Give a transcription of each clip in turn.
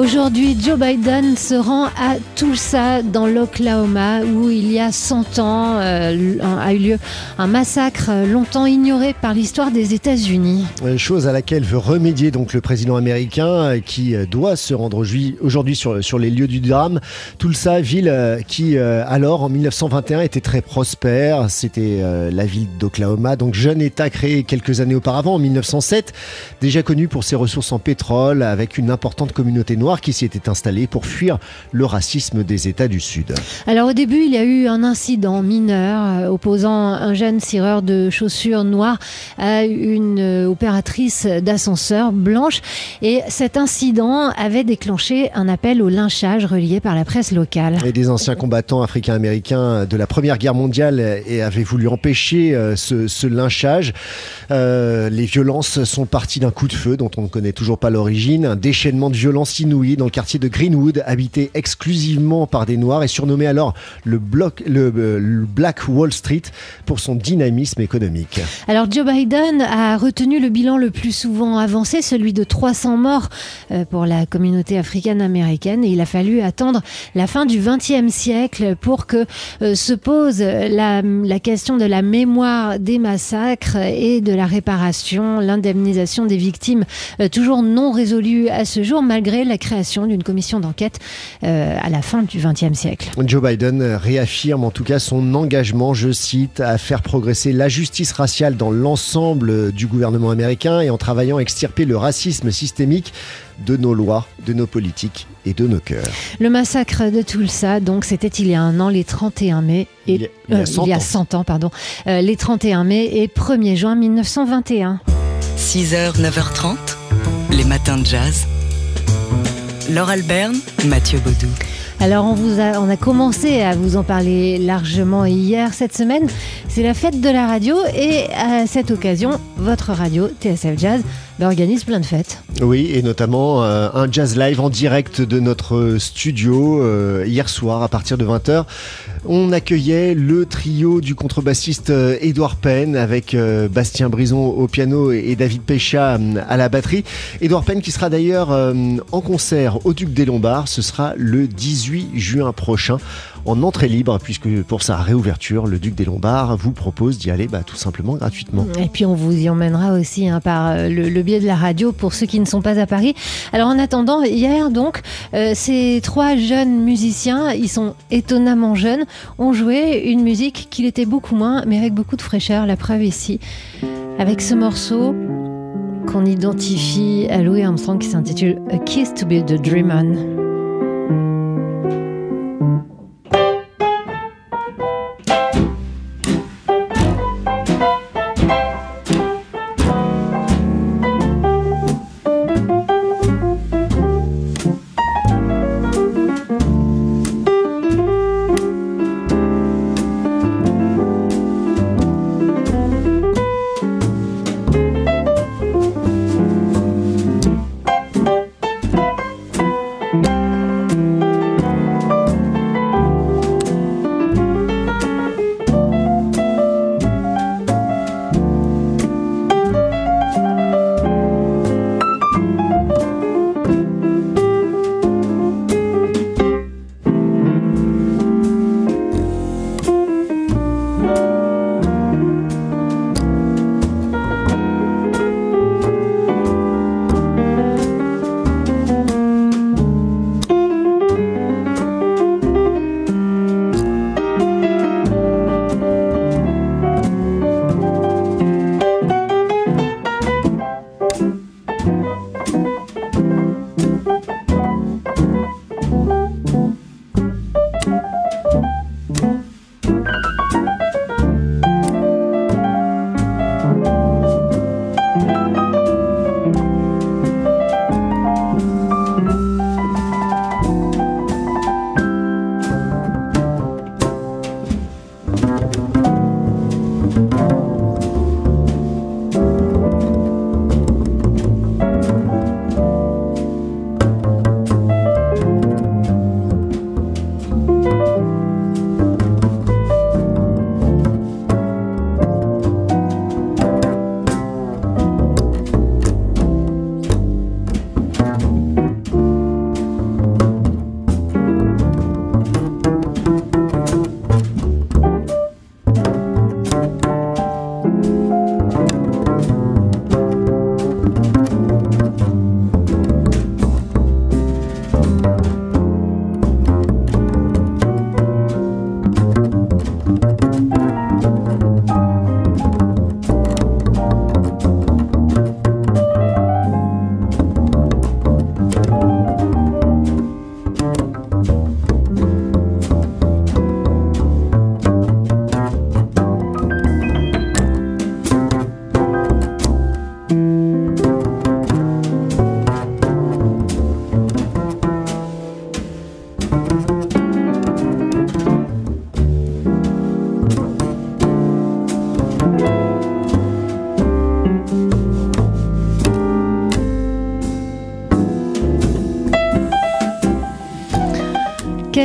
Aujourd'hui, Joe Biden se rend à Tulsa, dans l'Oklahoma, où il y a 100 ans euh, a eu lieu un massacre longtemps ignoré par l'histoire des États-Unis. Chose à laquelle veut remédier donc le président américain euh, qui euh, doit se rendre aujourd'hui sur, sur les lieux du drame. Tulsa, ville qui alors en 1921 était très prospère. C'était la ville d'Oklahoma, donc jeune État créé quelques années auparavant, en 1907, déjà connu pour ses ressources en pétrole, avec une importante communauté noire qui s'y était installée pour fuir le racisme des États du Sud. Alors au début, il y a eu un incident mineur euh, opposant un jeune cireur de chaussures noires à une euh, opératrice d'ascenseur blanche et cet incident avait déclenché un appel au lynchage relié par la presse locale. Et des anciens combattants africains-américains de la Première Guerre mondiale avaient voulu empêcher euh, ce, lynchage. les violences sont parties d'un coup de feu dont on ne connaît toujours pas l'origine, un déchaînement de violence dans le quartier de Greenwood, habité exclusivement par des Noirs et surnommé alors le, bloc, le, euh, Black Wall Street pour son dynamisme économique. Alors Joe Biden a retenu le bilan le plus souvent avancé, celui de 300 morts euh, pour la communauté africaine-américaine il a fallu attendre la fin du XXe siècle pour que euh, se pose la, la question de la mémoire des massacres et de la réparation, l'indemnisation des victimes, toujours non résolue à ce jour malgré la création d'une commission d'enquête euh, à la fin du XXe siècle. Joe Biden réaffirme en tout cas son engagement, je cite, à faire progresser la justice raciale dans l'ensemble du gouvernement américain et en travaillant à extirper le racisme systémique de nos lois, de nos politiques et de nos cœurs. Le massacre de Tulsa, donc, c'était il y a un an, les 31 mai. Et, il y a, 100, euh, ans. pardon. Euh, les 31 mai et 1er juin 1921. 6h, 9h30, les matins de jazz. Laure Alberne, Mathieu Baudou. Alors on, vous a, on a commencé à vous en parler largement hier cette semaine. C'est la fête de la radio et à cette occasion, votre radio TSF Jazz organise plein de fêtes. Oui, et notamment euh, un jazz live en direct de notre studio euh, hier soir à partir de 20h. On accueillait le trio du contrebassiste euh, Édouard Penn avec Bastien Brison au piano et David Pécha à la batterie. Édouard Penn qui sera d'ailleurs en concert au Duc des Lombards. Ce sera le 18 juin prochain en entrée libre puisque pour sa réouverture, le Duc des Lombards vous propose d'y aller bah, tout simplement gratuitement. Et puis on vous y emmènera aussi hein, par le, le de la radio pour ceux qui ne sont pas à Paris. Alors en attendant, hier donc, euh, ces trois jeunes musiciens, ils sont étonnamment jeunes, ont joué une musique qu'il était beaucoup moins, mais avec beaucoup de fraîcheur. La preuve ici, avec ce morceau qu'on identifie à Louis Armstrong qui s'intitule A Kiss to be the Dream On.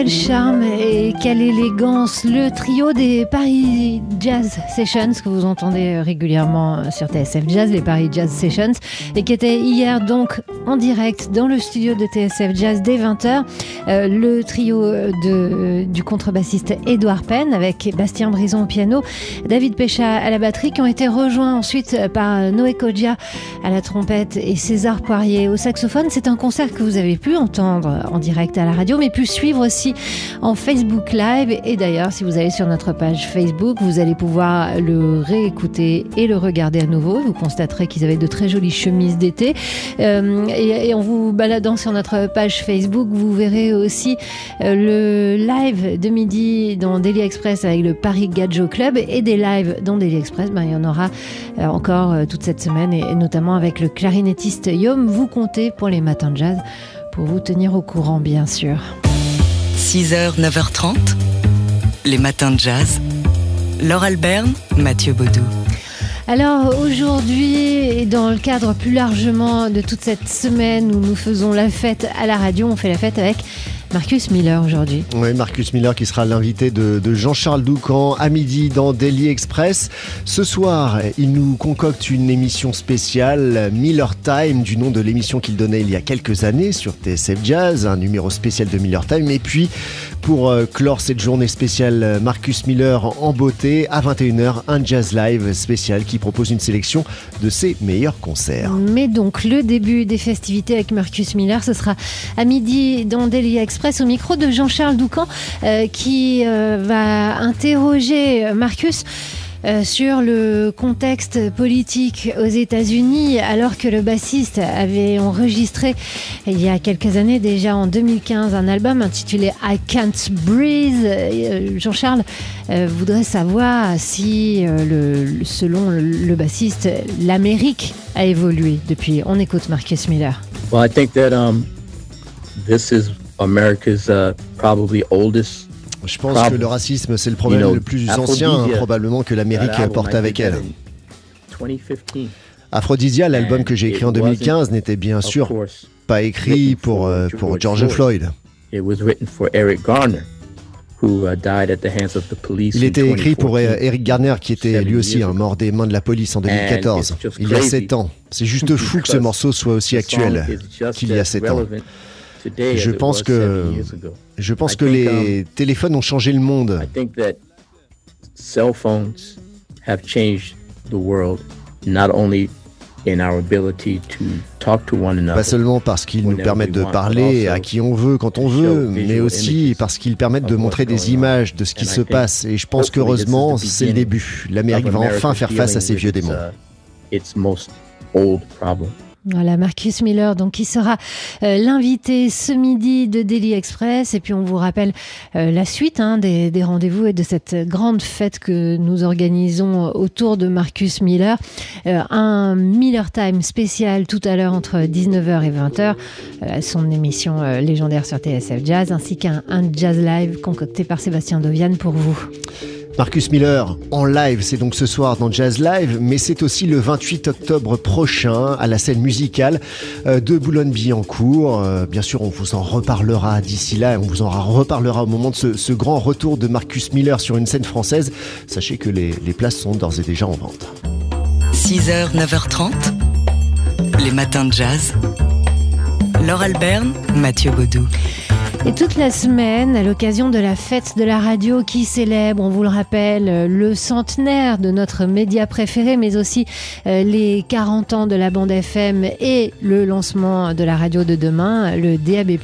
Charme et quelle élégance le trio des Paris Jazz Sessions que vous entendez régulièrement sur TSF Jazz, les Paris Jazz Sessions, et qui était hier donc en direct dans le studio de TSF Jazz dès 20h. Euh, le trio de, du contrebassiste Édouard Penn avec Bastien Brison au piano, David Pécha à la batterie, qui ont été rejoints ensuite par Noé Kodja à la trompette et César Poirier au saxophone. C'est un concert que vous avez pu entendre en direct à la radio, mais pu suivre aussi en Facebook Live. Et d'ailleurs, si vous allez sur notre page Facebook, vous allez pouvoir le réécouter et le regarder à nouveau. Vous constaterez qu'ils avaient de très jolies chemises d'été. Euh, et, en vous baladant sur notre page Facebook, vous verrez aussi euh, le live de midi dans Daily Express avec le Paris Gadjo Club et des lives dans Daily Express. Ben, il y en aura euh, encore toute cette semaine et, et notamment avec le clarinettiste Yom. Vous comptez pour les matins de jazz pour vous tenir au courant, bien sûr. 6h, 9h30, les matins de jazz. Laure Alberne, Mathieu Baudou. Alors aujourd'hui, et dans le cadre plus largement de toute cette semaine où nous faisons la fête à la radio, on fait la fête avec Marcus Miller aujourd'hui. Oui, Marcus Miller qui sera l'invité de, Jean-Charles Doucan à midi dans Daily Express. Ce soir, il nous concocte une émission spéciale Miller Time du nom de l'émission qu'il donnait il y a quelques années sur TSF Jazz, un numéro spécial de Miller Time. Et puis, pour euh, clore cette journée spéciale Marcus Miller en beauté, à 21h, un jazz live spécial qui propose une sélection de ses meilleurs concerts. Mais donc, le début des festivités avec Marcus Miller, ce sera à midi dans Daily Express au micro de Jean-Charles Doucan euh, qui euh, va interroger Marcus. Euh, sur le contexte politique aux États-Unis, alors que le bassiste avait enregistré il y a quelques années, déjà en 2015, un album intitulé I Can't Breathe. Jean-Charles voudrait savoir si, selon le, bassiste, l'Amérique a évolué depuis. On écoute Marcus Miller. Well, I think that um, this is America's uh, probably oldest je pense que le racisme, c'est le problème le plus ancien, probablement, que l'Amérique porte avec elle. Aphrodisia, l'album que j'ai écrit en 2015, n'était bien sûr pas écrit pour, euh, pour George Floyd. Uh, Il était écrit pour euh, Eric Garner, qui était lui aussi un mort des mains de la police en 2014, il y a 7 ans. C'est juste fou que ce morceau soit aussi actuel qu'il y a 7 ans. Je pense que je pense que les téléphones ont changé le monde. Pas seulement parce qu'ils nous permettent de parler à qui on veut quand on veut, mais aussi parce qu'ils permettent de montrer des images de ce qui se passe. Et je pense qu'heureusement, c'est le début. L'Amérique va enfin faire face à ces vieux démons. Voilà, Marcus Miller, donc qui sera euh, l'invité ce midi de Daily Express. Et puis on vous rappelle euh, la suite hein, des, rendez-vous et de cette grande fête que nous organisons autour de Marcus Miller. Euh, un Miller Time spécial tout à l'heure entre 19h et 20h, son émission légendaire sur TSF Jazz, ainsi qu'un Jazz Live concocté par Sébastien Dovian pour vous. Marcus Miller en live, c'est donc ce soir dans Jazz Live, mais c'est aussi le 28 octobre prochain à la scène musicale euh, de Boulogne-Billancourt. Euh, bien sûr, on vous en reparlera d'ici là, on vous en reparlera au moment de ce, grand retour de Marcus Miller sur une scène française. Sachez que les, places sont d'ores et déjà en vente. 6h, 9h30, les matins de jazz. Laure Alberne, Mathieu Baudou. Et toute la semaine, à l'occasion de la fête de la radio qui célèbre, on vous le rappelle, le centenaire de notre média préféré, mais aussi euh, les 40 ans de la bande FM et le lancement de la radio de demain, le DAB+,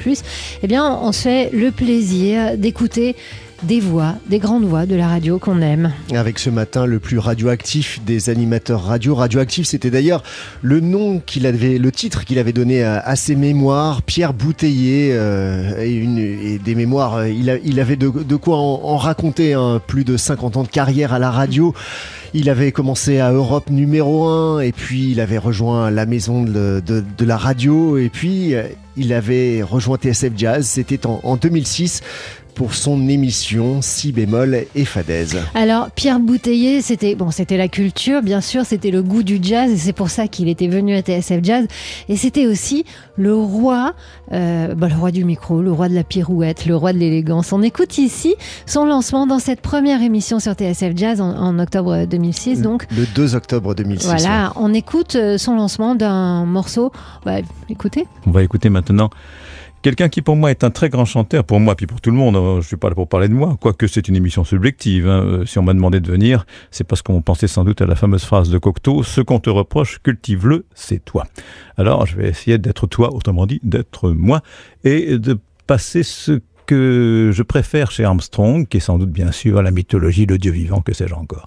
eh bien, on se fait le plaisir d'écouter des voix, des grandes voix de la radio qu'on aime. Avec ce matin le plus radioactif des animateurs radio. Radioactif, c'était d'ailleurs le nom qu'il avait, le titre qu'il avait donné à, ses mémoires. Pierre Bouteiller euh, et, des mémoires. Euh, il, avait de, quoi en, raconter. Hein, plus de 50 ans de carrière à la radio. Il avait commencé à Europe numéro 1 et puis il avait rejoint la maison de, la radio et puis euh, il avait rejoint TSF Jazz. C'était en 2006 pour son émission Si bémol et fadaise. Alors Pierre Bouteiller, c'était bon, c'était la culture, bien sûr, c'était le goût du jazz et c'est pour ça qu'il était venu à TSF Jazz. Et c'était aussi le roi, euh, bah, le roi du micro, le roi de la pirouette, le roi de l'élégance. On écoute ici son lancement dans cette première émission sur TSF Jazz en, octobre 2006. Donc le 2 octobre 2006. Voilà, on écoute euh, son lancement d'un morceau. Bah, écoutez. On va écouter maintenant Quelqu'un qui pour moi est un très grand chanteur, pour moi puis pour tout le monde, hein, je suis pas là pour parler de moi, quoique c'est une émission subjective. Hein. Euh, si on m'a demandé de venir, c'est parce qu'on pensait sans doute à la fameuse phrase de Cocteau, ce qu'on te reproche, cultive-le, c'est toi. Alors je vais essayer d'être toi, autrement dit, d'être moi, et de passer ce que je préfère chez Armstrong, qui est sans doute bien sûr la mythologie, le dieu vivant, que sais-je encore.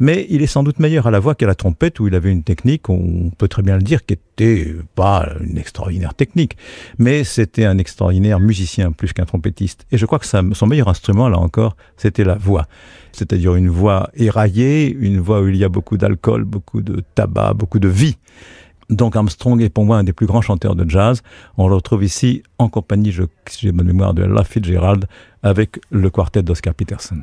Mais il est sans doute meilleur à la voix qu'à la trompette, où il avait une technique, on peut très bien le dire, qui était pas une extraordinaire technique, mais c'était un extraordinaire musicien plus qu'un trompettiste. Et je crois que son meilleur instrument, là encore, c'était la voix. C'est-à-dire une voix éraillée, une voix où il y a beaucoup d'alcool, beaucoup de tabac, beaucoup de vie. Donc Armstrong est pour moi un des plus grands chanteurs de jazz. On le retrouve ici en compagnie, je, si j'ai bonne mémoire, de La Fitzgerald avec le quartet d'Oscar Peterson.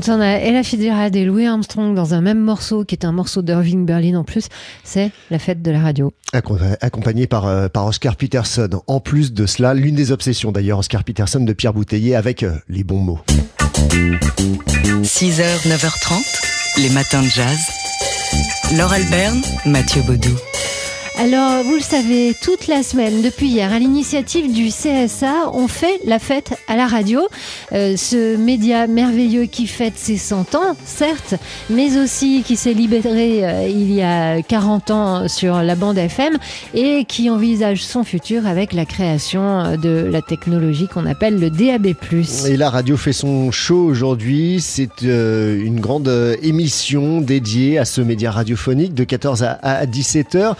Quand on a Ella Fitzgerald et Louis Armstrong dans un même morceau, qui est un morceau d'Irving Berlin en plus, c'est la fête de la radio. Accom- Accompagné par, euh, par Oscar Peterson. En plus de cela, l'une des obsessions d'ailleurs, Oscar Peterson de Pierre Bouteiller avec euh, les bons mots. 6h, 9h30, les matins de jazz. Laure Alberne, Mathieu Baudou. Alors, vous le savez, toute la semaine, depuis hier, à l'initiative du CSA, on fait la fête à la radio. Euh, ce média merveilleux qui fête ses 100 ans, certes, mais aussi qui s'est libéré euh, il y a 40 ans sur la bande FM et qui envisage son futur avec la création de la technologie qu'on appelle le DAB+. Et la radio fait son show aujourd'hui. C'est euh, une grande euh, émission dédiée à ce média radiophonique de 14 à, à 17 heures.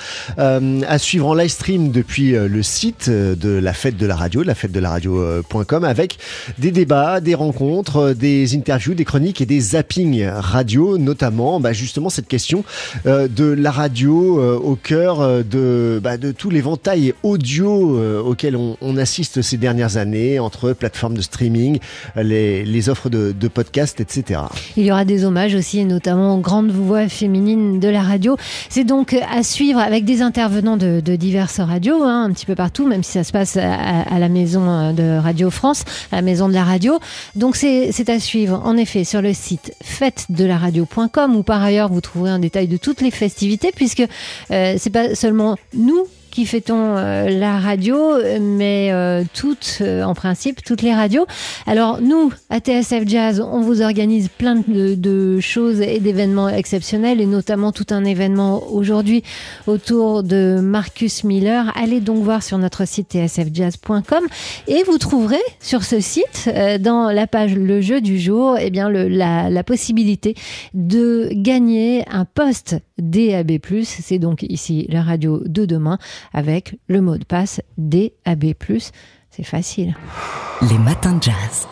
Euh, à suivre en live stream depuis euh, le site euh, de la fête de la radio, la fête de la radio.com, avec des débats, des rencontres, des interviews, des chroniques et des zappings radio, notamment bah, justement cette question de la radio au cœur de, bah, de tout l'éventail audio auquel on, assiste ces dernières années entre plateformes de streaming, les, offres de, de podcasts, etc. Il y aura des hommages aussi, notamment aux grandes voix féminines de la radio. C'est donc à suivre avec des intervenants de, diverses radios, hein, un petit peu partout, même si ça se passe à, la maison de Radio France, à la maison de la radio. Donc c'est c'est à suivre, en effet, sur le site fête-de-la-radio.com où par ailleurs vous trouverez un détail de toutes les festivités, puisque euh, c'est pas seulement nous qui fêtons euh, la radio, mais euh, toutes, euh, en principe, toutes les radios. Alors nous, à TSF Jazz, on vous organise plein de, de choses et d'événements exceptionnels, et notamment tout un événement aujourd'hui autour de Marcus Miller. Allez donc voir sur notre site tsfjazz.com et vous trouverez sur ce site, euh, dans la page Le jeu du jour, eh bien le, la, la possibilité de gagner un poste DAB+. C'est donc ici la radio de demain avec le mot de passe DAB+. C'est facile. Les matins de jazz.